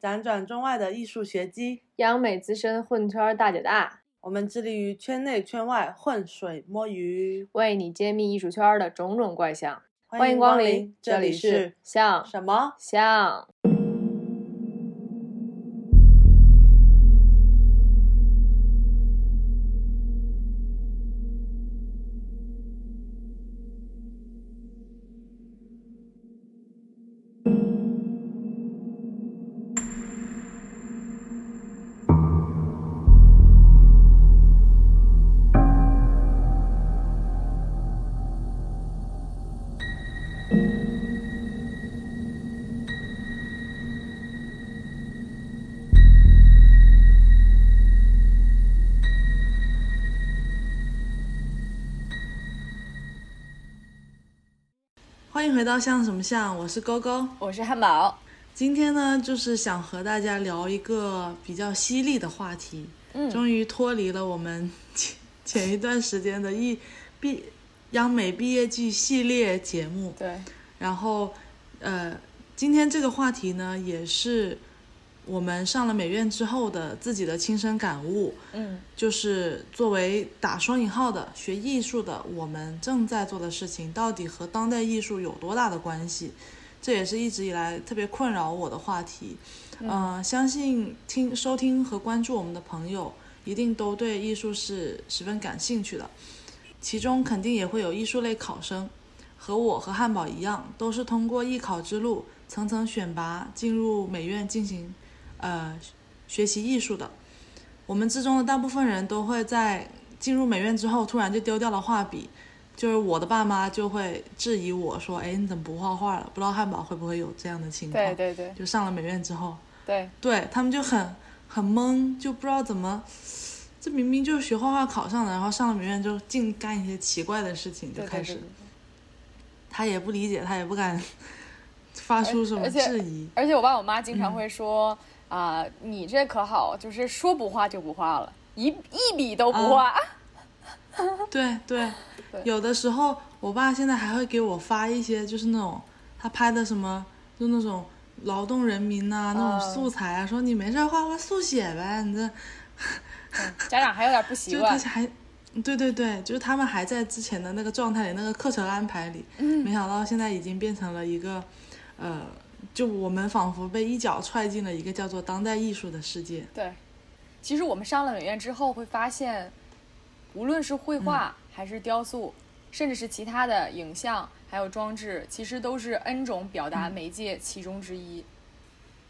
辗转中外的艺术学机，央美资深混圈大姐大，我们致力于圈内圈外混水摸鱼，为你揭秘艺术圈的种种怪象。欢迎光临，这里是像什么像。到像什么像，我是勾勾，我是汉堡。今天呢，就是想和大家聊一个比较犀利的话题。嗯，终于脱离了我们前前一段时间的一毕央美毕业季系列节目。对。然后，呃，今天这个话题呢，也是。我们上了美院之后的自己的亲身感悟，嗯，就是作为打双引号的学艺术的，我们正在做的事情到底和当代艺术有多大的关系？这也是一直以来特别困扰我的话题。嗯，相信听、收听和关注我们的朋友，一定都对艺术是十分感兴趣的。其中肯定也会有艺术类考生，和我和汉堡一样，都是通过艺考之路层层选拔进入美院进行。呃，学习艺术的，我们之中的大部分人都会在进入美院之后，突然就丢掉了画笔。就是我的爸妈就会质疑我说：“哎，你怎么不画画了？”不知道汉堡会不会有这样的情况？对对对，就上了美院之后，对对他们就很很懵，就不知道怎么，这明明就是学画画考上的，然后上了美院就净干一些奇怪的事情，就开始。他也不理解，他也不敢发出什么质疑。而且我爸我妈经常会说。啊，你这可好，就是说不画就不画了，一一笔都不画。对对，有的时候我爸现在还会给我发一些，就是那种他拍的什么，就那种劳动人民呐那种素材啊，说你没事画画速写呗，你这。家长还有点不 习惯。就还，对对对，就是他们还在之前的那个状态里，那个课程安排里，没想到现在已经变成了一个，呃。就我们仿佛被一脚踹进了一个叫做当代艺术的世界。对，其实我们上了美院之后会发现，无论是绘画还是雕塑，甚至是其他的影像还有装置，其实都是 N 种表达媒介其中之一。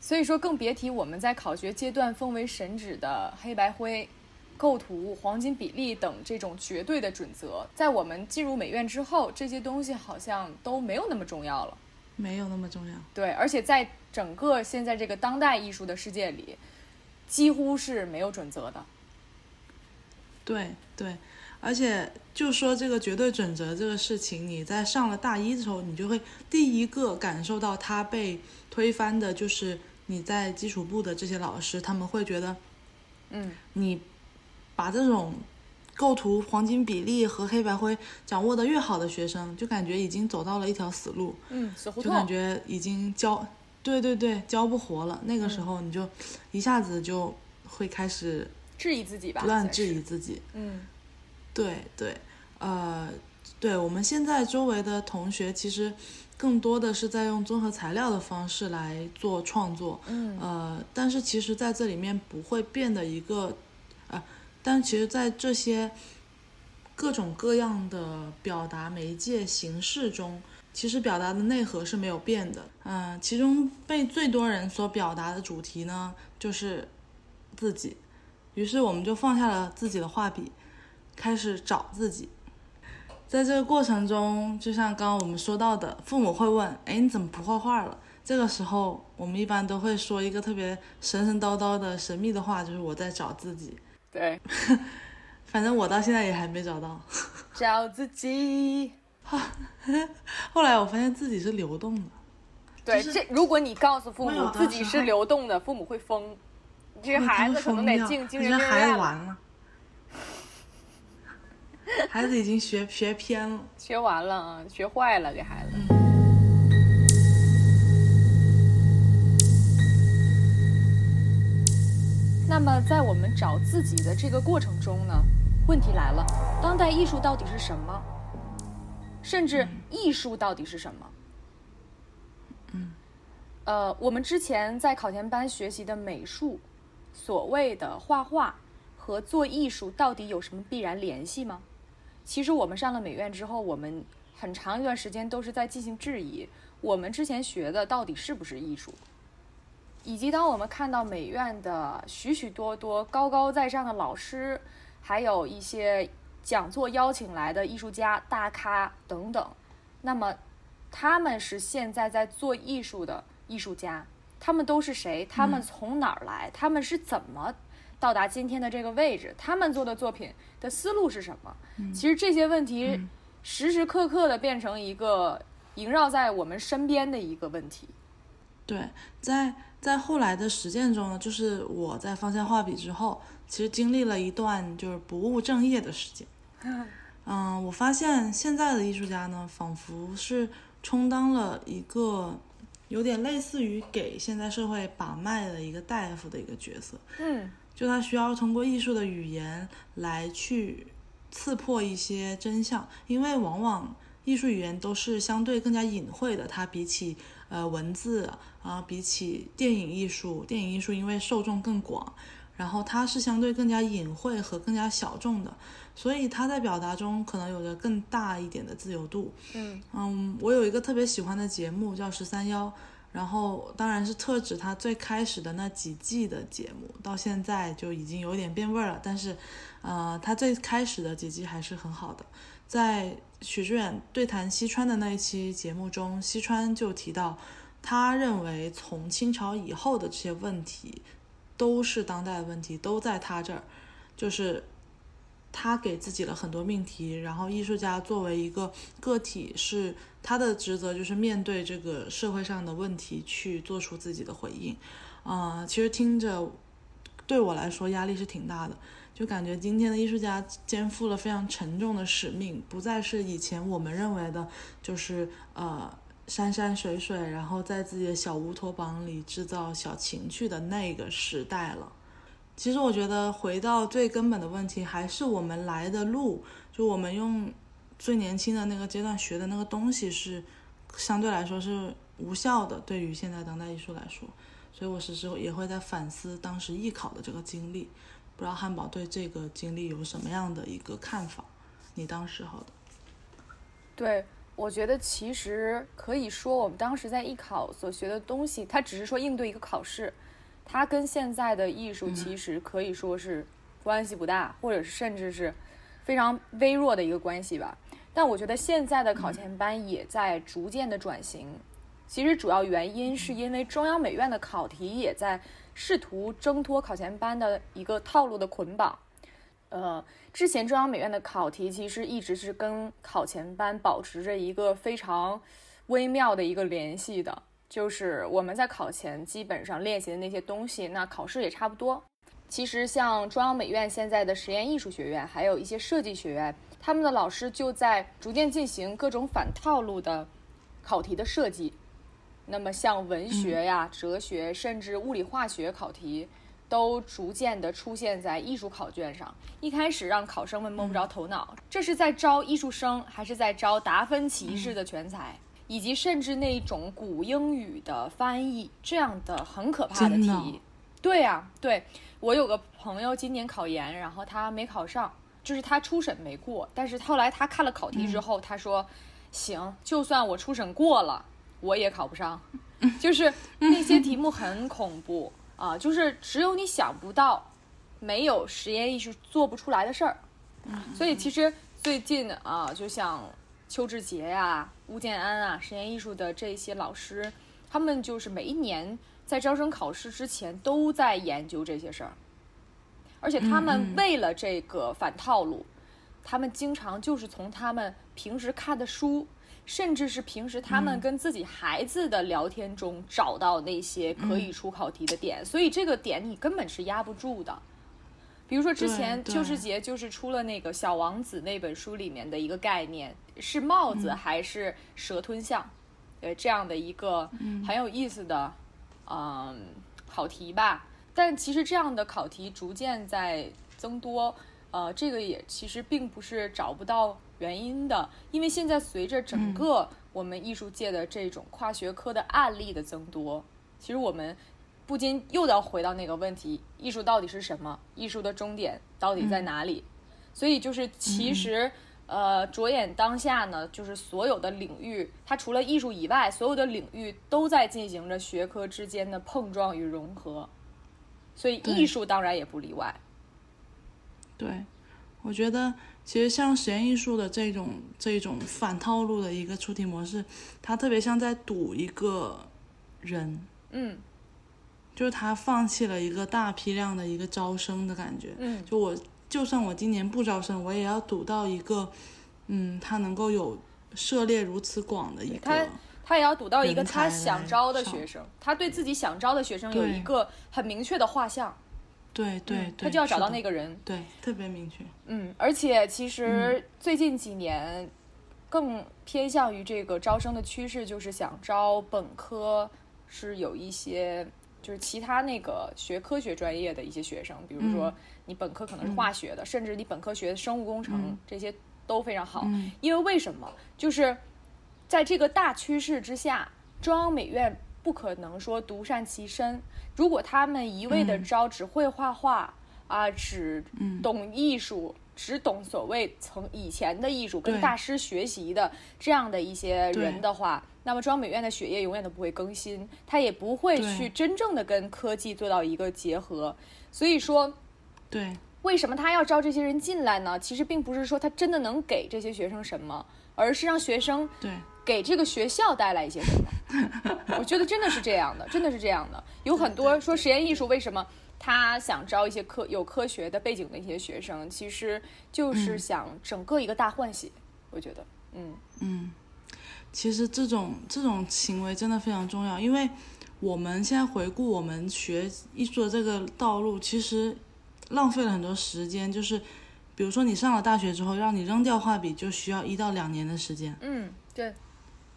所以说，更别提我们在考学阶段奉为神旨的黑白灰、构图、黄金比例等这种绝对的准则，在我们进入美院之后，这些东西好像都没有那么重要了。没有那么重要，对，而且在整个现在这个当代艺术的世界里，几乎是没有准则的。对对，而且就说这个绝对准则这个事情，你在上了大一的时候，你就会第一个感受到它被推翻的，就是你在基础部的这些老师，他们会觉得，嗯，你把这种。构图、黄金比例和黑白灰掌握的越好的学生，就感觉已经走到了一条死路，嗯，死胡同，就感觉已经教，对对对，教不活了。那个时候你就一下子就会开始质疑自己吧，不断质疑自己。嗯，对对，呃，对我们现在周围的同学，其实更多的是在用综合材料的方式来做创作。嗯，呃，但是其实在这里面不会变的一个。但其实，在这些各种各样的表达媒介形式中，其实表达的内核是没有变的。嗯，其中被最多人所表达的主题呢，就是自己。于是，我们就放下了自己的画笔，开始找自己。在这个过程中，就像刚刚我们说到的，父母会问：“哎，你怎么不画画了？”这个时候，我们一般都会说一个特别神神叨叨的神秘的话，就是“我在找自己”。对，反正我到现在也还没找到。找自己。后来我发现自己是流动的。对，这如果你告诉父母自己是流动的，父母会疯。这个孩子可能得进精神病院了。孩子已经学学偏了，学完了，学坏了，给孩子。那么在我们找自己的这个过程中呢，问题来了：当代艺术到底是什么？甚至艺术到底是什么？嗯，呃，我们之前在考前班学习的美术，所谓的画画和做艺术到底有什么必然联系吗？其实我们上了美院之后，我们很长一段时间都是在进行质疑，我们之前学的到底是不是艺术？以及当我们看到美院的许许多多高高在上的老师，还有一些讲座邀请来的艺术家、大咖等等，那么他们是现在在做艺术的艺术家，他们都是谁？他们从哪儿来？他们是怎么到达今天的这个位置？他们做的作品的思路是什么？其实这些问题时时刻刻的变成一个萦绕在我们身边的一个问题。对，在。在后来的实践中呢，就是我在放下画笔之后，其实经历了一段就是不务正业的时间。嗯，我发现现在的艺术家呢，仿佛是充当了一个有点类似于给现在社会把脉的一个大夫的一个角色。嗯，就他需要通过艺术的语言来去刺破一些真相，因为往往艺术语言都是相对更加隐晦的，它比起。呃，文字啊，比起电影艺术，电影艺术因为受众更广，然后它是相对更加隐晦和更加小众的，所以它在表达中可能有着更大一点的自由度。嗯嗯，我有一个特别喜欢的节目叫《十三幺》，然后当然是特指它最开始的那几季的节目，到现在就已经有点变味儿了，但是，呃，它最开始的几季还是很好的。在许志远对谈西川的那一期节目中，西川就提到，他认为从清朝以后的这些问题，都是当代的问题，都在他这儿，就是他给自己了很多命题，然后艺术家作为一个个体，是他的职责就是面对这个社会上的问题去做出自己的回应，啊，其实听着对我来说压力是挺大的。就感觉今天的艺术家肩负了非常沉重的使命，不再是以前我们认为的，就是呃山山水水，然后在自己的小乌托邦里制造小情趣的那个时代了。其实我觉得回到最根本的问题，还是我们来的路，就我们用最年轻的那个阶段学的那个东西是相对来说是无效的，对于现在当代艺术来说。所以我时时也会在反思当时艺考的这个经历。不知道汉堡对这个经历有什么样的一个看法？你当时候的？对，我觉得其实可以说，我们当时在艺考所学的东西，它只是说应对一个考试，它跟现在的艺术其实可以说是关系不大，或者是甚至是非常微弱的一个关系吧。但我觉得现在的考前班也在逐渐的转型，其实主要原因是因为中央美院的考题也在。试图挣脱考前班的一个套路的捆绑，呃，之前中央美院的考题其实一直是跟考前班保持着一个非常微妙的一个联系的，就是我们在考前基本上练习的那些东西，那考试也差不多。其实像中央美院现在的实验艺术学院，还有一些设计学院，他们的老师就在逐渐进行各种反套路的考题的设计。那么，像文学呀、哲学，甚至物理化学考题，都逐渐的出现在艺术考卷上。一开始让考生们摸不着头脑，这是在招艺术生，还是在招达芬奇式的全才？以及甚至那种古英语的翻译，这样的很可怕的题。对呀，对我有个朋友今年考研，然后他没考上，就是他初审没过。但是后来他看了考题之后，他说：“行，就算我初审过了。”我也考不上，就是那些题目很恐怖啊！就是只有你想不到，没有实验艺术做不出来的事儿。所以其实最近啊，就像邱志杰呀、吴建安啊，实验艺术的这些老师，他们就是每一年在招生考试之前都在研究这些事儿，而且他们为了这个反套路，他们经常就是从他们平时看的书。甚至是平时他们跟自己孩子的聊天中找到那些可以出考题的点，所以这个点你根本是压不住的。比如说之前邱世杰就是出了那个《小王子》那本书里面的一个概念，是帽子还是蛇吞象？呃，这样的一个很有意思的嗯考题吧。但其实这样的考题逐渐在增多，呃，这个也其实并不是找不到原因的，因为现在随着整个我们艺术界的这种跨学科的案例的增多，其实我们不禁又要回到那个问题：艺术到底是什么？艺术的终点到底在哪里？所以就是其实。呃，着眼当下呢，就是所有的领域，它除了艺术以外，所有的领域都在进行着学科之间的碰撞与融合，所以艺术当然也不例外。对，我觉得其实像实验艺术的这种这种反套路的一个出题模式，它特别像在赌一个人，嗯，就是他放弃了一个大批量的一个招生的感觉，嗯，就我。就算我今年不招生，我也要赌到一个，嗯，他能够有涉猎如此广的一个，他他也要赌到一个他想招的学生，他对自己想招的学生有一个很明确的画像，对对对，他就要找到那个人，对，特别明确，嗯，而且其实最近几年更偏向于这个招生的趋势，就是想招本科是有一些就是其他那个学科学专业的一些学生，比如说。你本科可能是化学的，甚至你本科学的生物工程，这些都非常好。因为为什么？就是在这个大趋势之下，中央美院不可能说独善其身。如果他们一味的招只会画画啊，只懂艺术，只懂所谓从以前的艺术跟大师学习的这样的一些人的话，那么中央美院的血液永远都不会更新，他也不会去真正的跟科技做到一个结合。所以说。对，为什么他要招这些人进来呢？其实并不是说他真的能给这些学生什么，而是让学生对给这个学校带来一些什么。我觉得真的是这样的，真的是这样的。有很多说实验艺术为什么他想招一些科有科学的背景的一些学生，其实就是想整个一个大换血。我觉得，嗯嗯，其实这种这种行为真的非常重要，因为我们现在回顾我们学艺术的这个道路，其实。浪费了很多时间，就是，比如说你上了大学之后，让你扔掉画笔，就需要一到两年的时间。嗯，对。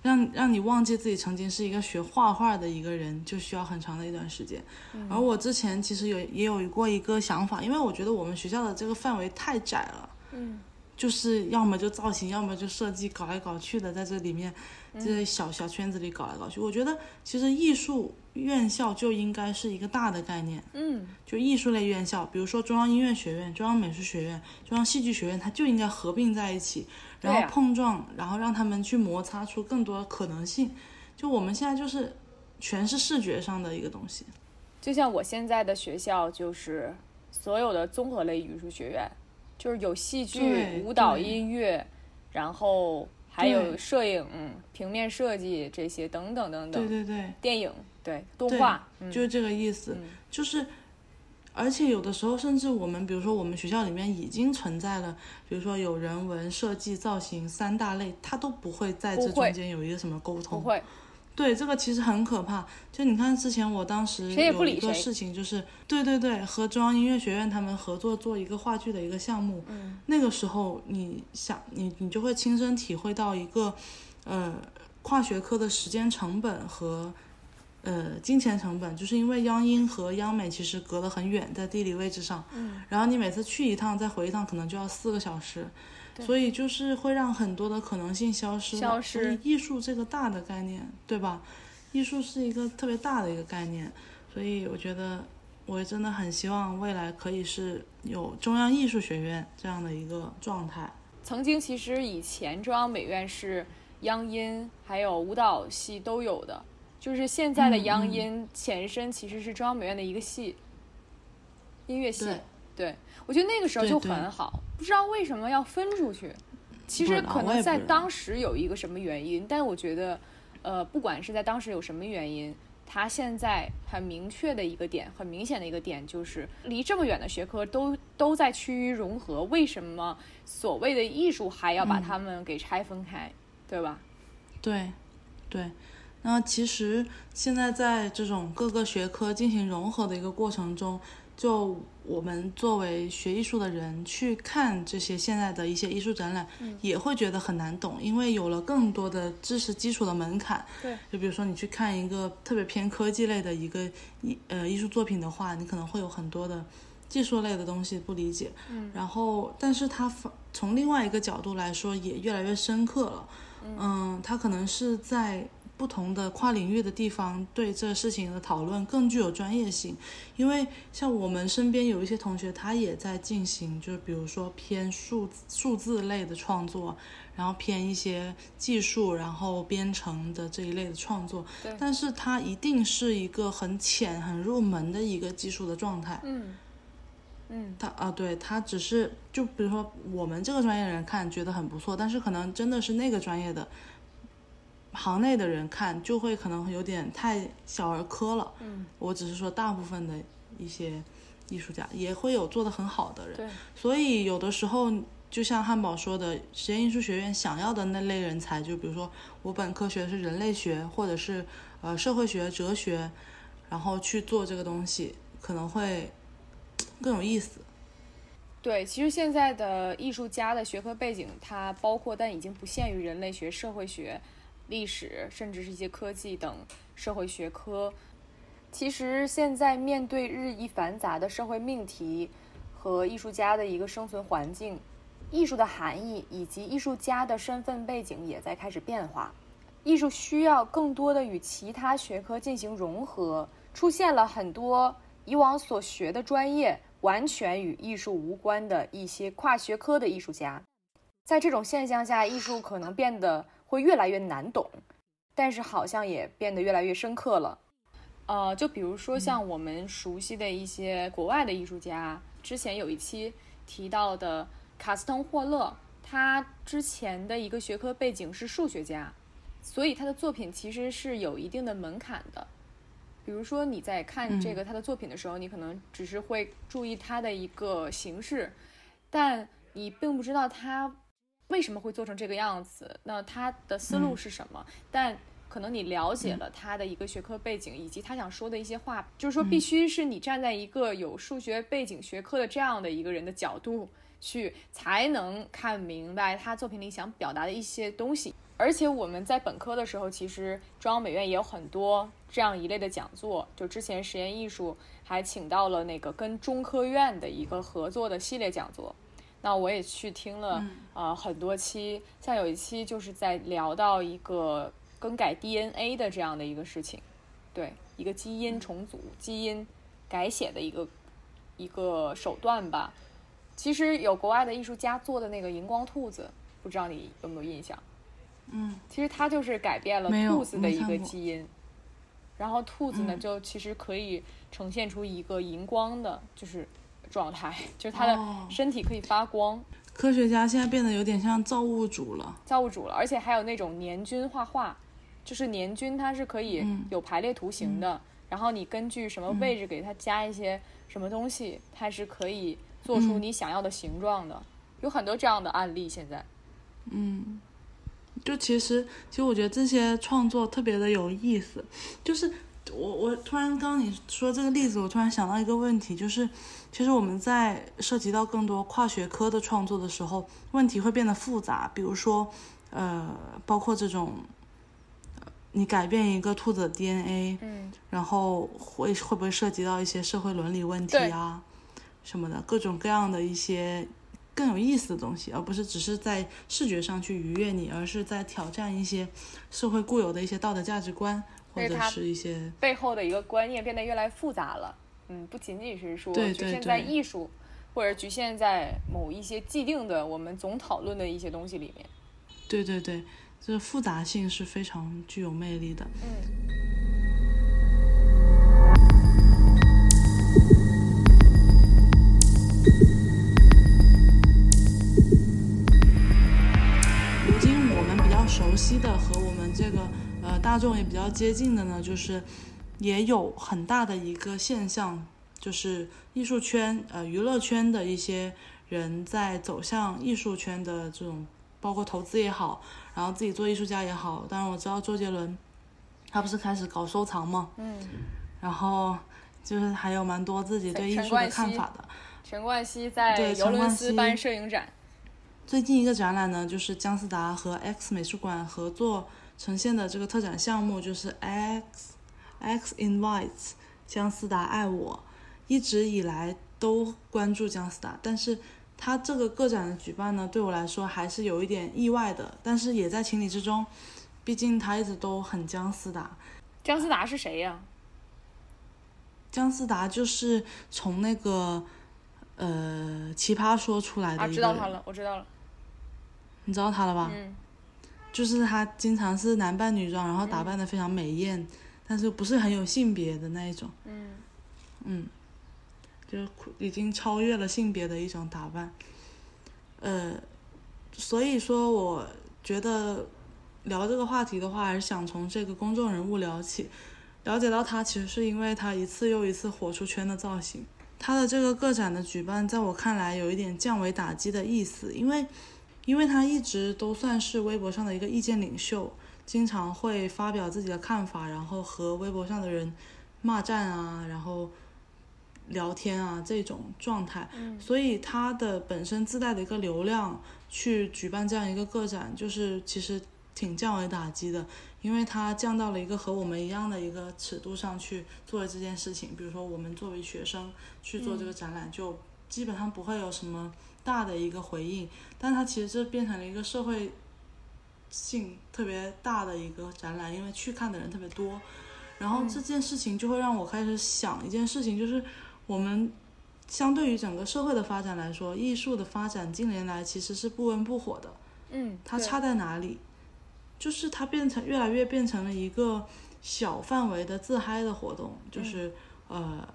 让让你忘记自己曾经是一个学画画的一个人，就需要很长的一段时间。而我之前其实有也有过一个想法，因为我觉得我们学校的这个范围太窄了。嗯。就是要么就造型，要么就设计，搞来搞去的，在这里面，这些小小圈子里搞来搞去。我觉得其实艺术院校就应该是一个大的概念，嗯，就艺术类院校，比如说中央音乐学院、中央美术学院、中央戏剧学院，它就应该合并在一起，然后碰撞，然后让他们去摩擦出更多的可能性。就我们现在就是全是视觉上的一个东西，就像我现在的学校就是所有的综合类艺术学院。就是有戏剧、舞蹈、音乐，然后还有摄影、平面设计这些等等等等。对对对，电影对动画，就是这个意思。就是，而且有的时候，甚至我们比如说我们学校里面已经存在了，比如说有人文、设计、造型三大类，它都不会在这中间有一个什么沟通。不会。对，这个其实很可怕。就你看，之前我当时有一个事情，就是对对对，和中央音乐学院他们合作做一个话剧的一个项目。嗯。那个时候，你想，你你就会亲身体会到一个，呃，跨学科的时间成本和，呃，金钱成本，就是因为央音和央美其实隔得很远，在地理位置上。嗯。然后你每次去一趟，再回一趟，可能就要四个小时。所以就是会让很多的可能性消失。消失。所以艺术这个大的概念，对吧？艺术是一个特别大的一个概念，所以我觉得我真的很希望未来可以是有中央艺术学院这样的一个状态。曾经其实以前中央美院是央音还有舞蹈系都有的，就是现在的央音前身其实是中央美院的一个系，音乐系。对。我觉得那个时候就很好，不知道为什么要分出去。其实可能在当时有一个什么原因，但我觉得，呃，不管是在当时有什么原因，它现在很明确的一个点，很明显的一个点就是，离这么远的学科都都在趋于融合，为什么所谓的艺术还要把它们给拆分开，对吧？对，对。那其实现在在这种各个学科进行融合的一个过程中，就我们作为学艺术的人去看这些现在的一些艺术展览，也会觉得很难懂，因为有了更多的知识基础的门槛。对，就比如说你去看一个特别偏科技类的一个艺呃艺术作品的话，你可能会有很多的技术类的东西不理解。嗯，然后，但是它反从另外一个角度来说，也越来越深刻了。嗯，它可能是在不同的跨领域的地方对这事情的讨论更具有专业性，因为像我们身边有一些同学，他也在进行，就是比如说偏数数字类的创作，然后偏一些技术，然后编程的这一类的创作，对。但是它一定是一个很浅、很入门的一个技术的状态。嗯。嗯，他啊，对他只是就比如说我们这个专业的人看觉得很不错，但是可能真的是那个专业的行内的人看就会可能有点太小儿科了。嗯，我只是说大部分的一些艺术家也会有做得很好的人，对，所以有的时候就像汉堡说的，实验艺术学院想要的那类人才，就比如说我本科学的是人类学，或者是呃社会学、哲学，然后去做这个东西，可能会更有意思。对，其实现在的艺术家的学科背景，它包括但已经不限于人类学、社会学、历史，甚至是一些科技等社会学科。其实现在面对日益繁杂的社会命题和艺术家的一个生存环境，艺术的含义以及艺术家的身份背景也在开始变化。艺术需要更多的与其他学科进行融合，出现了很多以往所学的专业完全与艺术无关的一些跨学科的艺术家。在这种现象下，艺术可能变得会越来越难懂，但是好像也变得越来越深刻了。呃，就比如说像我们熟悉的一些国外的艺术家，之前有一期提到的卡斯滕霍勒，他之前的一个学科背景是数学家，所以他的作品其实是有一定的门槛的。比如说你在看这个他的作品的时候，你可能只是会注意他的一个形式，但你并不知道他为什么会做成这个样子，那他的思路是什么？但可能你了解了他的一个学科背景，以及他想说的一些话，就是说必须是你站在一个有数学背景学科的这样的一个人的角度去，才能看明白他作品里想表达的一些东西。而且我们在本科的时候，其实中央美院也有很多这样一类的讲座。就之前实验艺术还请到了那个跟中科院的一个合作的系列讲座，那我也去听了呃很多期，像有一期就是在聊到一个更改 DNA 的这样的一个事情，对一个基因重组、基因改写的一个一个手段吧。其实有国外的艺术家做的那个荧光兔子，不知道你有没有印象？嗯，其实它就是改变了兔子的一个基因，然后兔子呢嗯。就其实可以呈现出一个荧光的，就是状态，就是他的哦身体可以发光，科学家现在变得有点像造物主了。造物主了，而且还有那种年均画画，就是年均它是可以嗯有排列图形的，然后你根据什么位置给它加一些什么东西，它是可以做出嗯你想要的形状的，有很多这样的案例现在。嗯，就其实，其实我觉得这些创作特别的有意思。就是我我突然刚刚你说这个例子，我突然想到一个问题，就是其实我们在涉及到更多跨学科的创作的时候，问题会变得复杂。比如说，呃，包括这种，呃你改变一个兔子的 DNA，嗯，然后会会不会涉及到一些社会伦理问题啊什么的，各种各样的一些更有意思的东西，而不是只是在视觉上去愉悦你，而是在挑战一些社会固有的一些道德价值观，或者是一些背后的一个观念变得越来越复杂了。嗯，不仅仅是说局限在对艺术，或者局限在某一些既定的我们总讨论的一些东西里面。对对对，这复杂性是非常具有魅力的。嗯，如今我们比较熟悉的和我们这个呃大众也比较接近的呢，就是也有很大的一个现象，就是艺术圈呃娱乐圈的一些人在走向艺术圈的这种，包括投资也好，然后自己做艺术家也好。当然我知道周杰伦他不是开始搞收藏吗？嗯，然后就是还有蛮多自己对艺术的看法的。陈冠希在对尤伦陈冠希斯办摄影展，最近一个展览呢，就是姜思达和 X 美术馆合作呈现的这个特展项目，就是 X X Invites 姜思达爱我。一直以来都关注姜思达，但是他这个个展的举办呢，对我来说还是有一点意外的，但是也在情理之中，毕竟他一直都很姜思达。姜思达是谁呀、姜思达就是从那个呃奇葩说出来啊？的一个人，知道他了，我知道了。你知道他了吧？嗯，就是他经常是男扮女装，然后打扮的非常美艳，但是不是很有性别的那一种。嗯嗯，就是已经超越了性别的一种打扮。呃，所以说我觉得聊这个话题的话，还是想从这个公众人物聊起。了解到他，其实是因为他一次又一次火出圈的造型。他的这个个展的举办，在我看来有一点降维打击的意思，因为因为他一直都算是微博上的一个意见领袖，经常会发表自己的看法，然后和微博上的人骂战啊，然后聊天啊这种状态，嗯所以他的本身自带的一个流量去举办这样一个个展，就是其实挺降维打击的，因为他降到了一个和我们一样的一个尺度上去做了这件事情。比如说我们作为学生去做这个展览，就基本上不会有什么大的一个回应，但它其实这变成了一个社会性特别大的一个展览，因为去看的人特别多。然后这件事情就会让我开始想一件事情，就是我们相对于整个社会的发展来说，艺术的发展近年来其实是不温不火的。嗯，它差在哪里？就是它变成越来越变成了一个小范围的自嗨的活动，就是、呃，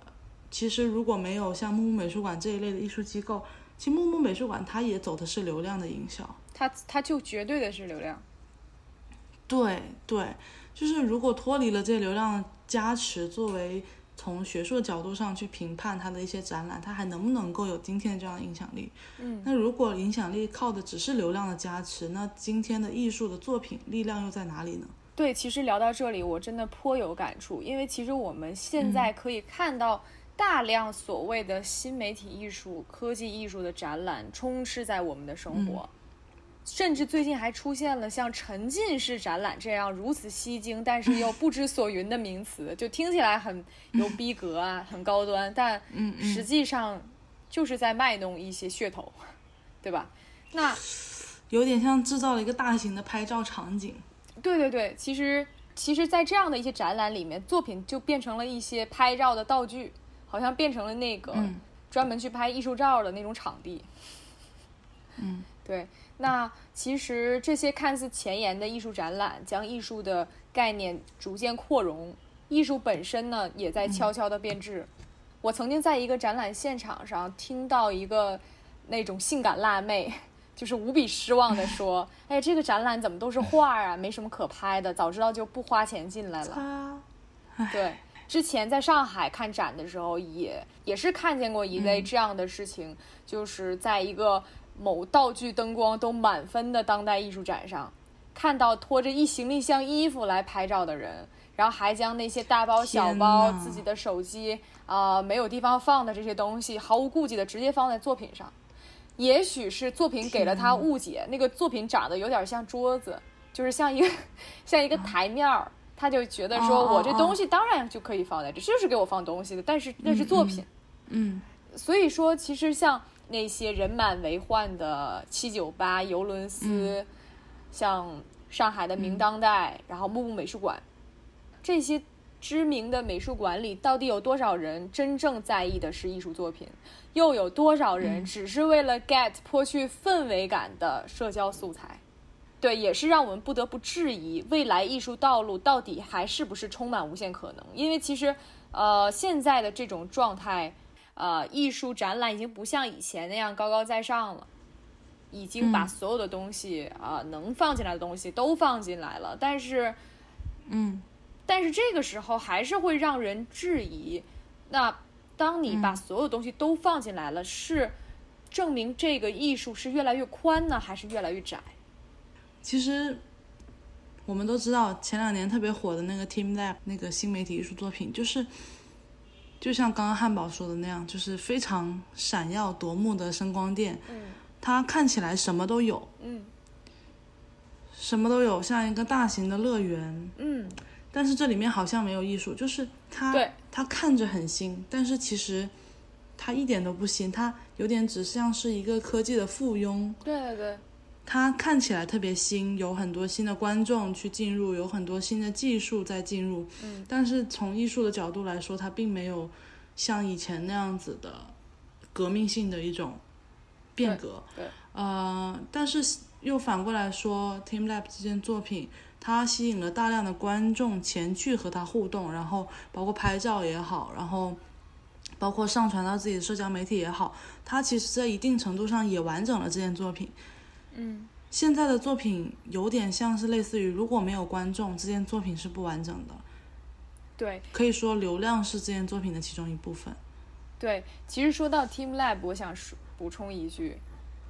其实如果没有像木木美术馆这一类的艺术机构，其实木木美术馆它也走的是流量的营销。它它就绝对的是流量。对对，就是如果脱离了这些流量的加持，作为从学术角度上去评判它的一些展览，它还能不能够有今天的这样的影响力？嗯，那如果影响力靠的只是流量的加持，那今天的艺术的作品力量又在哪里呢？对，其实聊到这里，我真的颇有感触，因为其实我们现在可以看到大量所谓的新媒体艺术、科技艺术的展览充斥在我们的生活。甚至最近还出现了像沉浸式展览这样如此吸睛，但是又不知所云的名词，就听起来很有逼格啊，很高端，但嗯实际上就是在卖弄一些噱头，对吧？那有点像制造了一个大型的拍照场景。对对对，其实其实，在这样的一些展览里面，作品就变成了一些拍照的道具，好像变成了那个嗯专门去拍艺术照的那种场地。嗯，对。那其实这些看似前沿的艺术展览，将艺术的概念逐渐扩容，艺术本身呢，也在悄悄的变质。我曾经在一个展览现场上听到一个那种性感辣妹。就是无比失望的说：“哎，这个展览怎么都是画啊，没什么可拍的，早知道就不花钱进来了。”对，之前在上海看展的时候也，也是看见过一类这样的事情，就是在一个某道具灯光都满分的当代艺术展上，看到拖着一行李箱衣服来拍照的人，然后还将那些大包小包、自己的手机啊、没有地方放的这些东西，毫无顾忌的直接放在作品上。也许是作品给了他误解，那个作品长得有点像桌子，就是像一个 像一个台面儿，他就觉得说我这东西当然就可以放在这，就是给我放东西的，但是那是作品。嗯所以说，其实像那些人满为患的七九八、尤伦斯，像上海的明当代，然后木木美术馆，这些知名的美术馆里，到底有多少人真正在意的是艺术作品？又有多少人只是为了 get 颇具氛围感的社交素材？对，也是让我们不得不质疑未来艺术道路到底还是不是充满无限可能？因为其实，呃，现在的这种状态，呃，艺术展览已经不像以前那样高高在上了，已经把嗯所有的东西啊、能放进来的东西都放进来了，但是，嗯但是这个时候还是会让人质疑。那当你把所有东西都放进来了，是证明这个艺术是越来越宽呢，还是越来越窄？其实我们都知道前两年特别火的那个 Team Lab 那个新媒体艺术作品，就是就像刚刚汉堡说的那样，就是非常闪耀夺目的声光电，嗯它看起来什么都有，嗯什么都有，像一个大型的乐园，嗯，但是这里面好像没有艺术，就是它对它看着很新，但是其实它一点都不新，它有点只像是一个科技的附庸。对对对，它看起来特别新，有很多新的观众去进入，有很多新的技术在进入。嗯，但是从艺术的角度来说，它并没有像以前那样子的革命性的一种变革。对对呃，但是又反过来说，Team Lab 这件作品，它吸引了大量的观众前去和它互动，然后包括拍照也好，然后包括上传到自己的社交媒体也好，它其实在一定程度上也完整了这件作品。嗯现在的作品有点像是类似于，如果没有观众，这件作品是不完整的。对可以说，流量是这件作品的其中一部分。对。其实说到 Team Lab，我想说补充一句，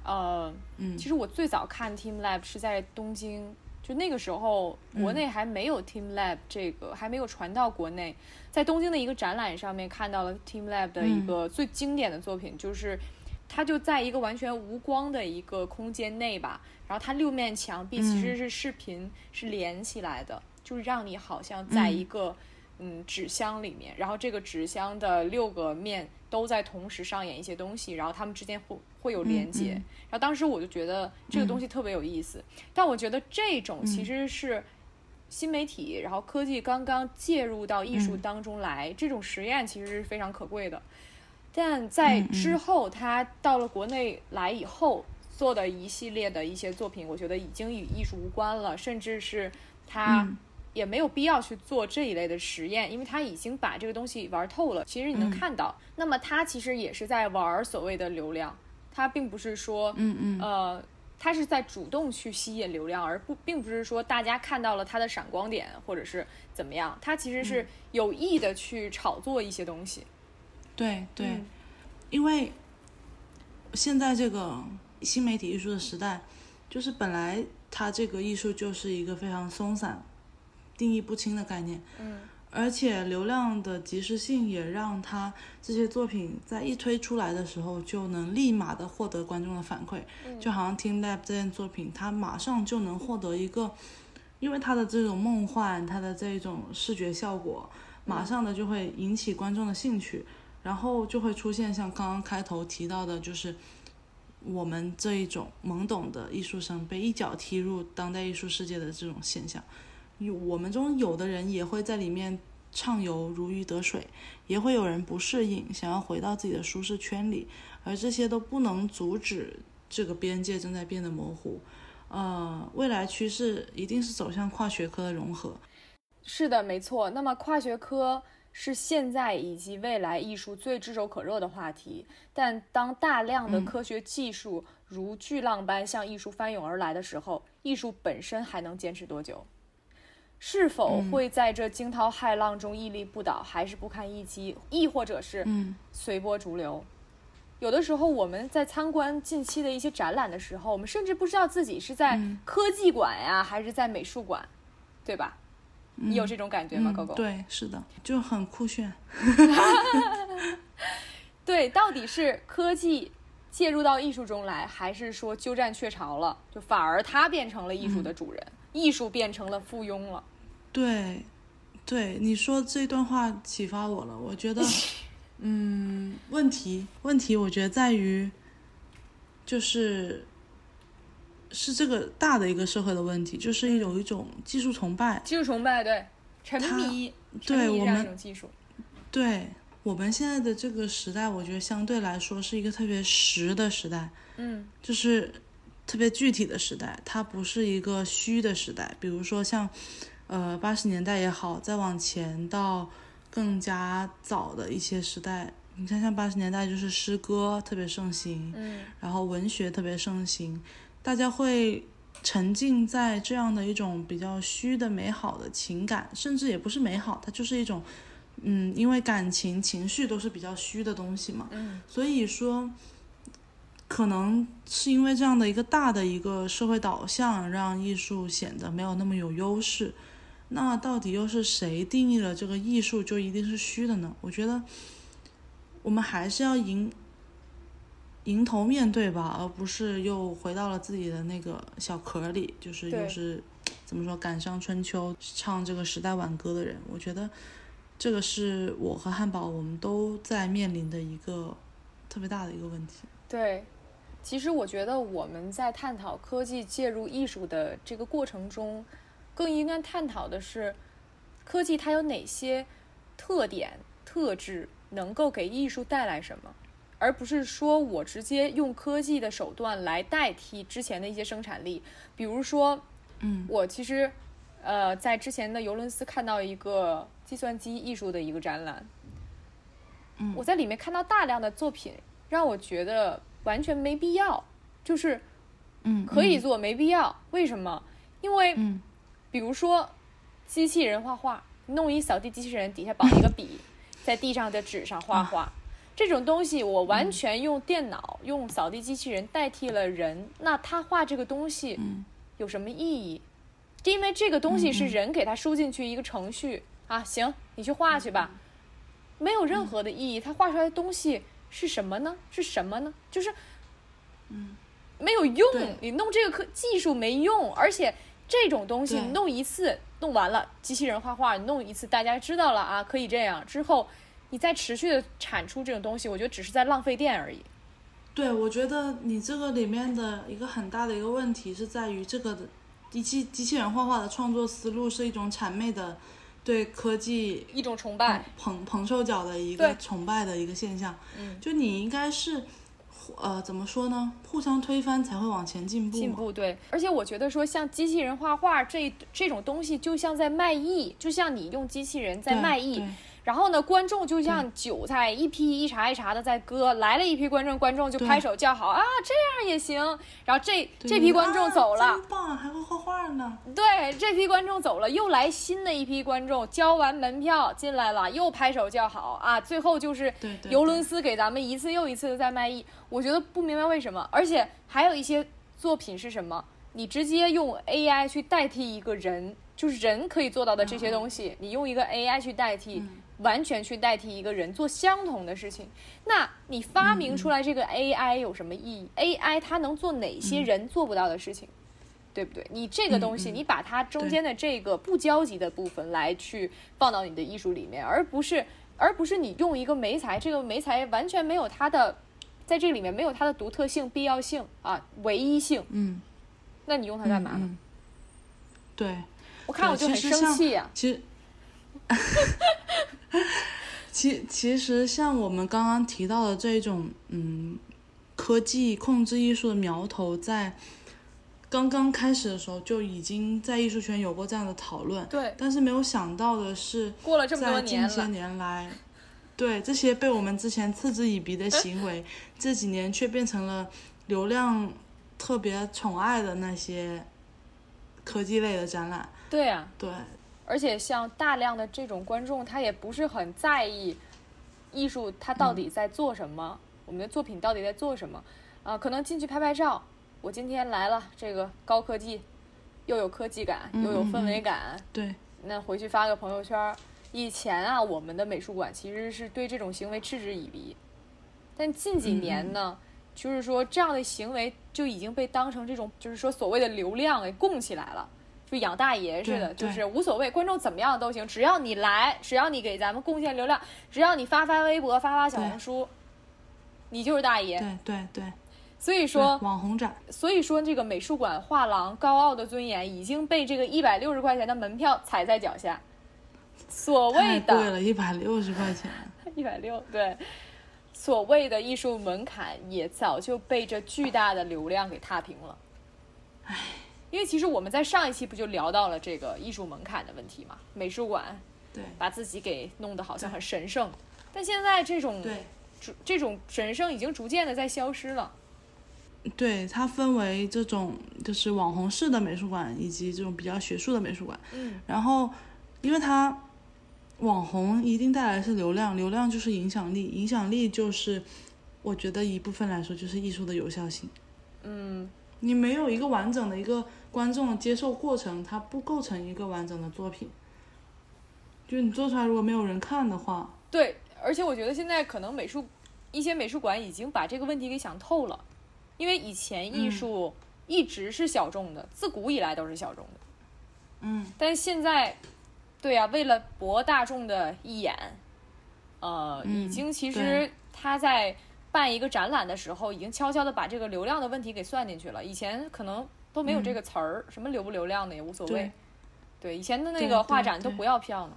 呃，嗯其实我最早看 Team Lab 是在东京，就那个时候国内还没有 Team Lab 这个，还没有传到国内。在东京的一个展览上面看到了 Team Lab 的一个最经典的作品，就是它就在一个完全无光的一个空间内吧，然后它六面墙壁其实是视频是连起来的，就是让你好像在一个。嗯，纸箱里面，然后这个纸箱的六个面都在同时上演一些东西，然后它们之间会会有连接。然后当时我就觉得这个东西特别有意思，但我觉得这种其实是新媒体，然后科技刚刚介入到艺术当中来，这种实验其实是非常可贵的。但在之后，他到了国内来以后做的一系列的一些作品，我觉得已经与艺术无关了，甚至是它。嗯也没有必要去做这一类的实验，因为他已经把这个东西玩透了。其实你能看到，那么他其实也是在玩所谓的流量，他并不是说，嗯嗯呃，他是在主动去吸引流量，而不并不是说大家看到了他的闪光点或者是怎么样，他其实是有意的去炒作一些东西。对对，嗯。因为现在这个新媒体艺术的时代，就是本来它这个艺术就是一个非常松散、定义不清的概念，嗯。而且流量的及时性也让它这些作品在一推出来的时候就能立马的获得观众的反馈，嗯。就好像 Team Lab 这件作品，它马上就能获得一个，因为它的这种梦幻，它的这种视觉效果，马上的就会引起观众的兴趣，然后就会出现像刚刚开头提到的，就是我们这一种懵懂的艺术生被一脚踢入当代艺术世界的这种现象。有我们中有的人也会在里面畅游如鱼得水，也会有人不适应，想要回到自己的舒适圈里，而这些都不能阻止这个边界正在变得模糊。呃，未来趋势一定是走向跨学科的融合。是的，没错。那么跨学科是现在以及未来艺术最炙手可热的话题，但当大量的科学技术如巨浪般向艺术翻涌而来的时候，艺术本身还能坚持多久？是否会在这惊涛骇浪中屹立不倒，还是不堪一击，亦或者是嗯随波逐流？有的时候我们在参观近期的一些展览的时候，我们甚至不知道自己是在科技馆呀，还是在美术馆，对吧？你有这种感觉吗，狗狗？嗯对，是的，就很酷炫。对，到底是科技介入到艺术中来，还是说鸠占鹊巢了？就反而它变成了艺术的主人，艺术变成了附庸了。对，对，你说这段话启发我了。我觉得，嗯，问题问题，我觉得在于，就是是这个大的一个社会的问题，就是有一种技术崇拜。技术崇拜，对，沉迷，沉对我们技术。对我们现在的这个时代，我觉得相对来说是一个特别实的时代，嗯就是特别具体的时代，它不是一个虚的时代。比如说像，呃，八十年代也好，再往前到更加早的一些时代，你看像八十年代就是诗歌特别盛行，嗯然后文学特别盛行，大家会沉浸在这样的一种比较虚的美好的情感，甚至也不是美好，它就是一种，嗯，因为感情、情绪都是比较虚的东西嘛，嗯所以说，可能是因为这样的一个大的一个社会导向，让艺术显得没有那么有优势。那到底又是谁定义了这个艺术就一定是虚的呢？我觉得我们还是要迎迎头面对吧，而不是又回到了自己的那个小壳里，就是又是怎么说赶上春秋，唱这个时代挽歌的人。我觉得这个是我和汉堡我们都在面临的一个特别大的一个问题。对，其实我觉得我们在探讨科技介入艺术的这个过程中。更应该探讨的是，科技它有哪些特点、特质，能够给艺术带来什么，而不是说我直接用科技的手段来代替之前的一些生产力。比如说，嗯，我其实呃在之前的尤伦斯看到一个计算机艺术的一个展览，嗯，我在里面看到大量的作品，让我觉得完全没必要，就是嗯可以做没必要，为什么？因为嗯。比如说，机器人画画，弄一扫地机器人，底下绑一个笔，在地上的纸上画画，这种东西我完全用电脑、用扫地机器人代替了人，那他画这个东西有什么意义？因为这个东西是人给他输进去一个程序啊，行，你去画去吧，没有任何的意义。他画出来的东西是什么呢？是什么呢？就是，嗯，没有用。你弄这个科技术没用，而且。这种东西弄一次弄完了，机器人画画，你弄一次大家知道了啊，可以这样。之后你在持续的产出这种东西，我觉得只是在浪费电而已。对，我觉得你这个里面的一个很大的一个问题是在于这个的机器机器人画画的创作思路是一种谄媚的对科技一种崇拜捧捧臭脚的一个崇拜的一个现象。嗯，就你应该是。呃，怎么说呢？互相推翻才会往前进步。进步对，而且我觉得说像机器人画画这这种东西，就像在卖艺，就像你用机器人在卖艺。然后呢，观众就像韭菜，一批一茬一茬的在割，来了一批观众，观众就拍手叫好啊，这样也行。然后这这批观众走了，真棒，还会画画呢。对，这批观众走了，又来新的一批观众，交完门票进来了，又拍手叫好啊。最后就是尤伦斯给咱们一次又一次的在卖艺。我觉得不明白为什么，而且还有一些作品是什么，你直接用 AI 去代替一个人，就是人可以做到的这些东西，你用一个 AI 去代替。完全去代替一个人做相同的事情，那你发明出来这个 AI 有什么意义？AI 它能做哪些人做不到的事情，对不对？你这个东西，你把它中间的这个不交集的部分来去放到你的艺术里面，而不是而不是你用一个媒材，这个媒材完全没有它的，在这里面没有它的独特性、必要性啊、唯一性。嗯，那你用它干嘛呢？对，我看我就很生气呀。其实。其其实像我们刚刚提到的这种，嗯，科技控制艺术的苗头，在刚刚开始的时候就已经在艺术圈有过这样的讨论。对。但是没有想到的是，过了这么多年近些年来，对这些被我们之前嗤之以鼻的行为，这几年却变成了流量特别宠爱的那些科技类的展览。对呀。对。而且像大量的这种观众，他也不是很在意艺术它到底在做什么，我们的作品到底在做什么啊？可能进去拍拍照。我今天来了，这个高科技，又有科技感，又有氛围感。对。那回去发个朋友圈。以前啊，我们的美术馆其实是对这种行为嗤之以鼻，但近几年呢，就是说这样的行为就已经被当成这种，就是说所谓的流量给供起来了。就养大爷似的，就是无所谓，观众怎么样都行，只要你来，只要你给咱们贡献流量，只要你发发微博、发发小红书，你就是大爷。对对对。所以说网红展，所以说这个美术馆画廊高傲的尊严已经被这个一百六十块钱的门票踩在脚下。所谓的贵了一百六十块钱，一百六对，所谓的艺术门槛也早就被这巨大的流量给踏平了。唉。因为其实我们在上一期不就聊到了这个艺术门槛的问题嘛？美术馆，对，把自己给弄得好像很神圣，但现在这种对，这种神圣已经逐渐的在消失了。对，它分为这种就是网红式的美术馆，以及这种比较学术的美术馆。嗯，然后，因为它网红一定带来的是流量，流量就是影响力，影响力就是我觉得一部分来说就是艺术的有效性。嗯，你没有一个完整的一个观众接受过程，它不构成一个完整的作品。就你做出来如果没有人看的话，对，而且我觉得现在可能美术一些美术馆已经把这个问题给想透了，因为以前艺术一直是小众的，自古以来都是小众的。嗯，但现在，对呀、为了博大众的一眼，呃，已嗯经其实对他在办一个展览的时候，已经悄悄的把这个流量的问题给算进去了。以前可能都没有这个词儿，什么流不流量的也无所谓对。对，以前的那个画展都不要票呢。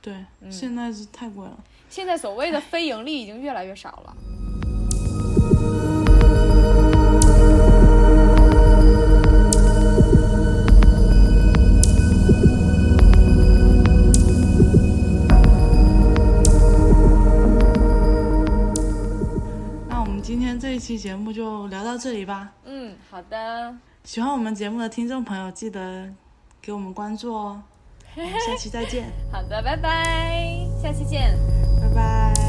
对，嗯现在是太贵了。现在所谓的非盈利已经越来越少了。目就聊到这里吧。嗯，好的，喜欢我们节目的听众朋友，记得给我们关注哦。我们下期再见，好的，拜拜，下期见。拜拜。